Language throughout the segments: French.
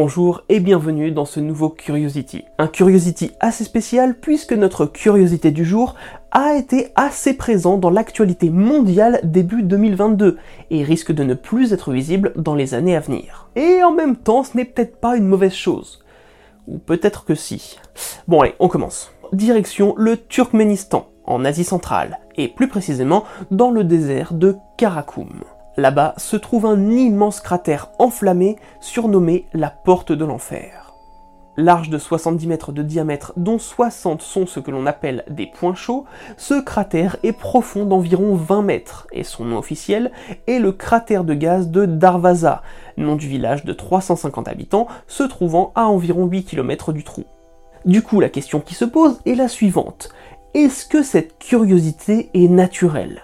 Bonjour et bienvenue dans ce nouveau Curiosity. Un Curiosity assez spécial puisque notre curiosité du jour a été assez présent dans l'actualité mondiale début 2022 et risque de ne plus être visible dans les années à venir. Et en même temps, ce n'est peut-être pas une mauvaise chose. Ou peut-être que si. Bon allez, on commence. Direction le Turkménistan, en Asie centrale, et plus précisément dans le désert de Karakoum. Là-bas se trouve un immense cratère enflammé surnommé la Porte de l'Enfer. Large de 70 mètres de diamètre, dont 60 sont ce que l'on appelle des points chauds, ce cratère est profond d'environ 20 mètres et son nom officiel est le cratère de gaz de Darvaza, nom du village de 350 habitants se trouvant à environ 8 km du trou. Du coup, la question qui se pose est la suivante. Est-ce que cette curiosité est naturelle?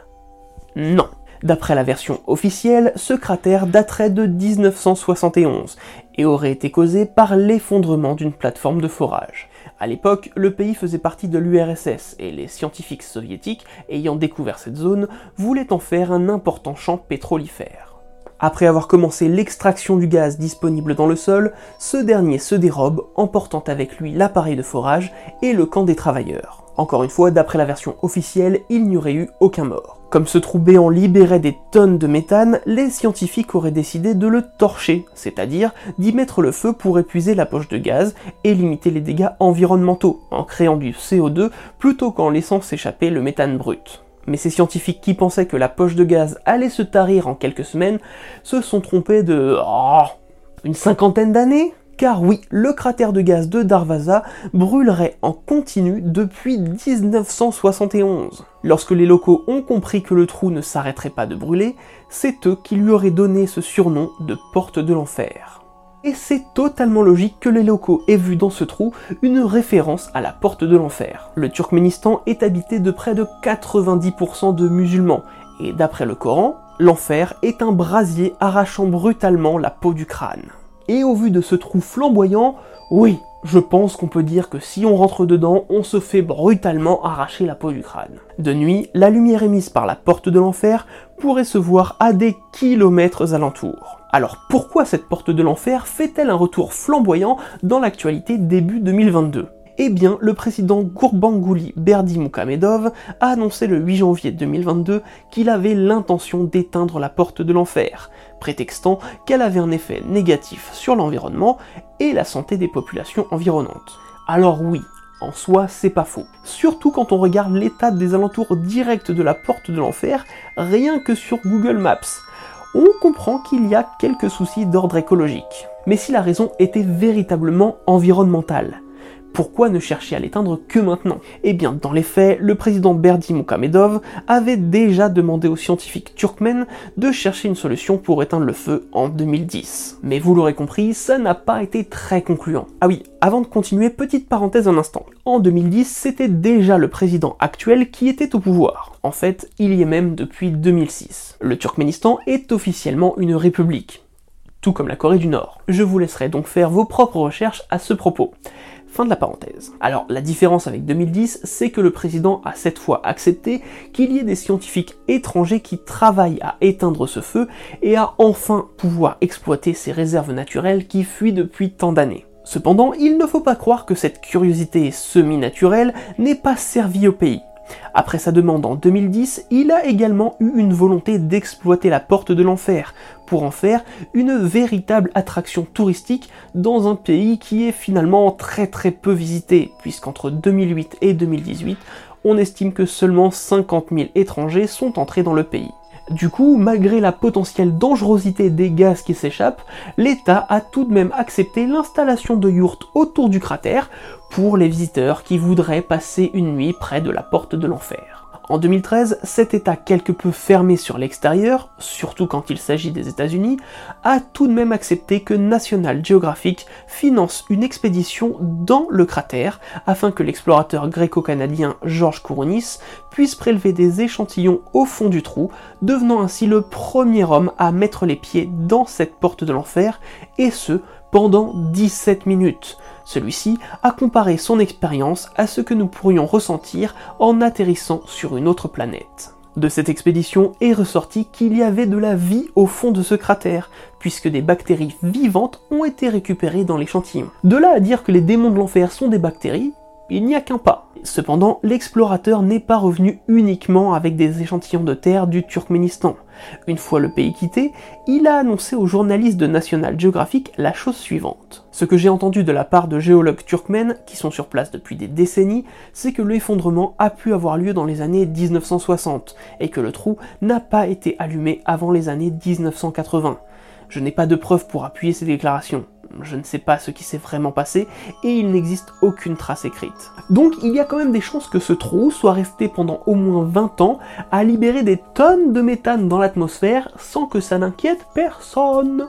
Non. D'après la version officielle, ce cratère daterait de 1971 et aurait été causé par l'effondrement d'une plateforme de forage. À l'époque, le pays faisait partie de l'URSS et les scientifiques soviétiques, ayant découvert cette zone, voulaient en faire un important champ pétrolifère. Après avoir commencé l'extraction du gaz disponible dans le sol, ce dernier se dérobe, emportant avec lui l'appareil de forage et le camp des travailleurs. Encore une fois, d'après la version officielle, il n'y aurait eu aucun mort. Comme ce trou béant libérait des tonnes de méthane, les scientifiques auraient décidé de le torcher, c'est-à-dire d'y mettre le feu pour épuiser la poche de gaz et limiter les dégâts environnementaux, en créant du CO2 plutôt qu'en laissant s'échapper le méthane brut. Mais ces scientifiques qui pensaient que la poche de gaz allait se tarir en quelques semaines se sont trompés de... Oh, une cinquantaine d'années? Car oui, le cratère de gaz de Darvaza brûlerait en continu depuis 1971. Lorsque les locaux ont compris que le trou ne s'arrêterait pas de brûler, c'est eux qui lui auraient donné ce surnom de porte de l'enfer. Et c'est totalement logique que les locaux aient vu dans ce trou une référence à la porte de l'enfer. Le Turkménistan est habité de près de 90% de musulmans, et d'après le Coran, l'enfer est un brasier arrachant brutalement la peau du crâne. Et au vu de ce trou flamboyant, oui, je pense qu'on peut dire que si on rentre dedans, on se fait brutalement arracher la peau du crâne. De nuit, la lumière émise par la porte de l'enfer pourrait se voir à des kilomètres alentour. Alors pourquoi cette porte de l'enfer fait-elle un retour flamboyant dans l'actualité début 2022 eh bien, le président Gurbanguly Berdimukamedov a annoncé le 8 janvier 2022 qu'il avait l'intention d'éteindre la porte de l'enfer, prétextant qu'elle avait un effet négatif sur l'environnement et la santé des populations environnantes. Alors oui, en soi, c'est pas faux. Surtout quand on regarde l'état des alentours directs de la porte de l'enfer, rien que sur Google Maps. On comprend qu'il y a quelques soucis d'ordre écologique. Mais si la raison était véritablement environnementale, pourquoi ne chercher à l'éteindre que maintenant? Eh bien, dans les faits, le président Berdi Mokamedov avait déjà demandé aux scientifiques turkmènes de chercher une solution pour éteindre le feu en 2010. Mais vous l'aurez compris, ça n'a pas été très concluant. Ah oui, avant de continuer, petite parenthèse un instant. En 2010, c'était déjà le président actuel qui était au pouvoir. En fait, il y est même depuis 2006. Le Turkménistan est officiellement une république tout comme la Corée du Nord. Je vous laisserai donc faire vos propres recherches à ce propos. Fin de la parenthèse. Alors la différence avec 2010, c'est que le président a cette fois accepté qu'il y ait des scientifiques étrangers qui travaillent à éteindre ce feu et à enfin pouvoir exploiter ces réserves naturelles qui fuient depuis tant d'années. Cependant, il ne faut pas croire que cette curiosité semi-naturelle n'ait pas servi au pays. Après sa demande en 2010, il a également eu une volonté d'exploiter la porte de l'enfer pour en faire une véritable attraction touristique dans un pays qui est finalement très très peu visité, puisqu'entre 2008 et 2018, on estime que seulement 50 000 étrangers sont entrés dans le pays. Du coup, malgré la potentielle dangerosité des gaz qui s'échappent, l'État a tout de même accepté l'installation de yurts autour du cratère pour les visiteurs qui voudraient passer une nuit près de la porte de l'enfer. En 2013, cet État quelque peu fermé sur l'extérieur, surtout quand il s'agit des États-Unis, a tout de même accepté que National Geographic finance une expédition dans le cratère afin que l'explorateur gréco-canadien Georges Kourounis puisse prélever des échantillons au fond du trou, devenant ainsi le premier homme à mettre les pieds dans cette porte de l'enfer, et ce, pendant 17 minutes. Celui-ci a comparé son expérience à ce que nous pourrions ressentir en atterrissant sur une autre planète. De cette expédition est ressorti qu'il y avait de la vie au fond de ce cratère, puisque des bactéries vivantes ont été récupérées dans l'échantillon. De là à dire que les démons de l'enfer sont des bactéries, il n'y a qu'un pas. Cependant, l'explorateur n'est pas revenu uniquement avec des échantillons de terre du Turkménistan. Une fois le pays quitté, il a annoncé aux journalistes de National Geographic la chose suivante. Ce que j'ai entendu de la part de géologues turkmènes, qui sont sur place depuis des décennies, c'est que l'effondrement a pu avoir lieu dans les années 1960, et que le trou n'a pas été allumé avant les années 1980. Je n'ai pas de preuves pour appuyer ces déclarations je ne sais pas ce qui s'est vraiment passé, et il n'existe aucune trace écrite. Donc il y a quand même des chances que ce trou soit resté pendant au moins 20 ans à libérer des tonnes de méthane dans l'atmosphère sans que ça n'inquiète personne.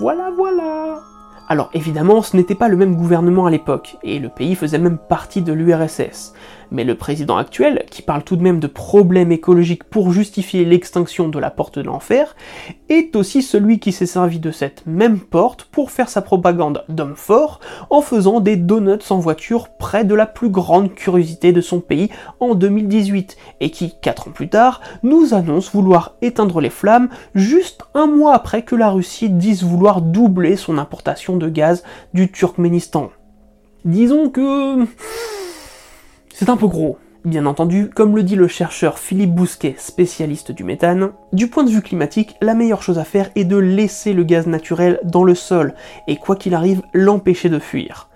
Voilà, voilà alors évidemment, ce n'était pas le même gouvernement à l'époque, et le pays faisait même partie de l'URSS. Mais le président actuel, qui parle tout de même de problèmes écologiques pour justifier l'extinction de la porte de l'enfer, est aussi celui qui s'est servi de cette même porte pour faire sa propagande d'homme fort en faisant des donuts en voiture près de la plus grande curiosité de son pays en 2018, et qui, 4 ans plus tard, nous annonce vouloir éteindre les flammes juste un mois après que la Russie dise vouloir doubler son importation de gaz du Turkménistan. Disons que c'est un peu gros. Bien entendu, comme le dit le chercheur Philippe Bousquet, spécialiste du méthane, du point de vue climatique, la meilleure chose à faire est de laisser le gaz naturel dans le sol, et quoi qu'il arrive, l'empêcher de fuir.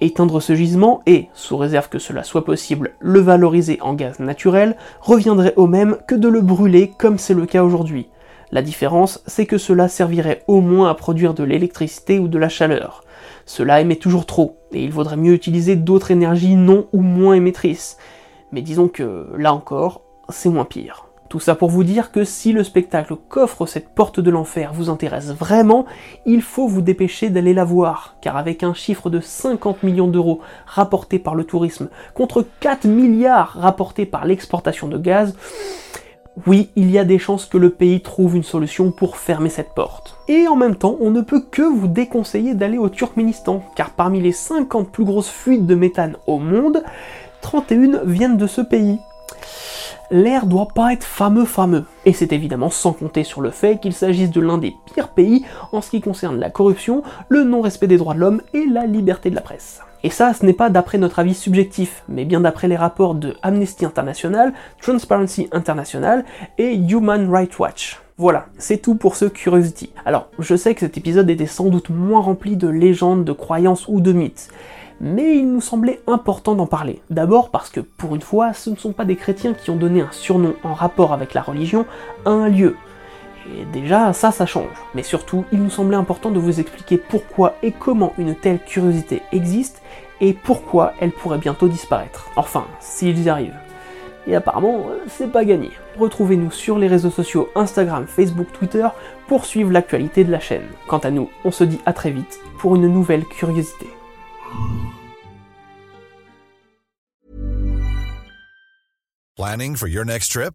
Éteindre ce gisement et, sous réserve que cela soit possible, le valoriser en gaz naturel, reviendrait au même que de le brûler comme c'est le cas aujourd'hui. La différence, c'est que cela servirait au moins à produire de l'électricité ou de la chaleur. Cela émet toujours trop, et il vaudrait mieux utiliser d'autres énergies non ou moins émettrices. Mais disons que, là encore, c'est moins pire. Tout ça pour vous dire que si le spectacle qu'offre cette porte de l'enfer vous intéresse vraiment, il faut vous dépêcher d'aller la voir, car avec un chiffre de 50 millions d'euros rapporté par le tourisme contre 4 milliards rapportés par l'exportation de gaz, oui, il y a des chances que le pays trouve une solution pour fermer cette porte. Et en même temps, on ne peut que vous déconseiller d'aller au Turkménistan, car parmi les 50 plus grosses fuites de méthane au monde, 31 viennent de ce pays. L'air doit pas être fameux fameux. Et c'est évidemment sans compter sur le fait qu'il s'agisse de l'un des pires pays en ce qui concerne la corruption, le non-respect des droits de l'homme et la liberté de la presse. Et ça, ce n'est pas d'après notre avis subjectif, mais bien d'après les rapports de Amnesty International, Transparency International et Human Rights Watch. Voilà, c'est tout pour ce Curiosity. Alors, je sais que cet épisode était sans doute moins rempli de légendes, de croyances ou de mythes, mais il nous semblait important d'en parler. D'abord parce que, pour une fois, ce ne sont pas des chrétiens qui ont donné un surnom en rapport avec la religion à un lieu. Et déjà, ça, ça change. Mais surtout, il nous semblait important de vous expliquer pourquoi et comment une telle curiosité existe et pourquoi elles pourraient bientôt disparaître. Enfin, s'ils y arrivent. Et apparemment, c'est pas gagné. Retrouvez-nous sur les réseaux sociaux Instagram, Facebook, Twitter pour suivre l'actualité de la chaîne. Quant à nous, on se dit à très vite pour une nouvelle curiosité. Planning for your next trip?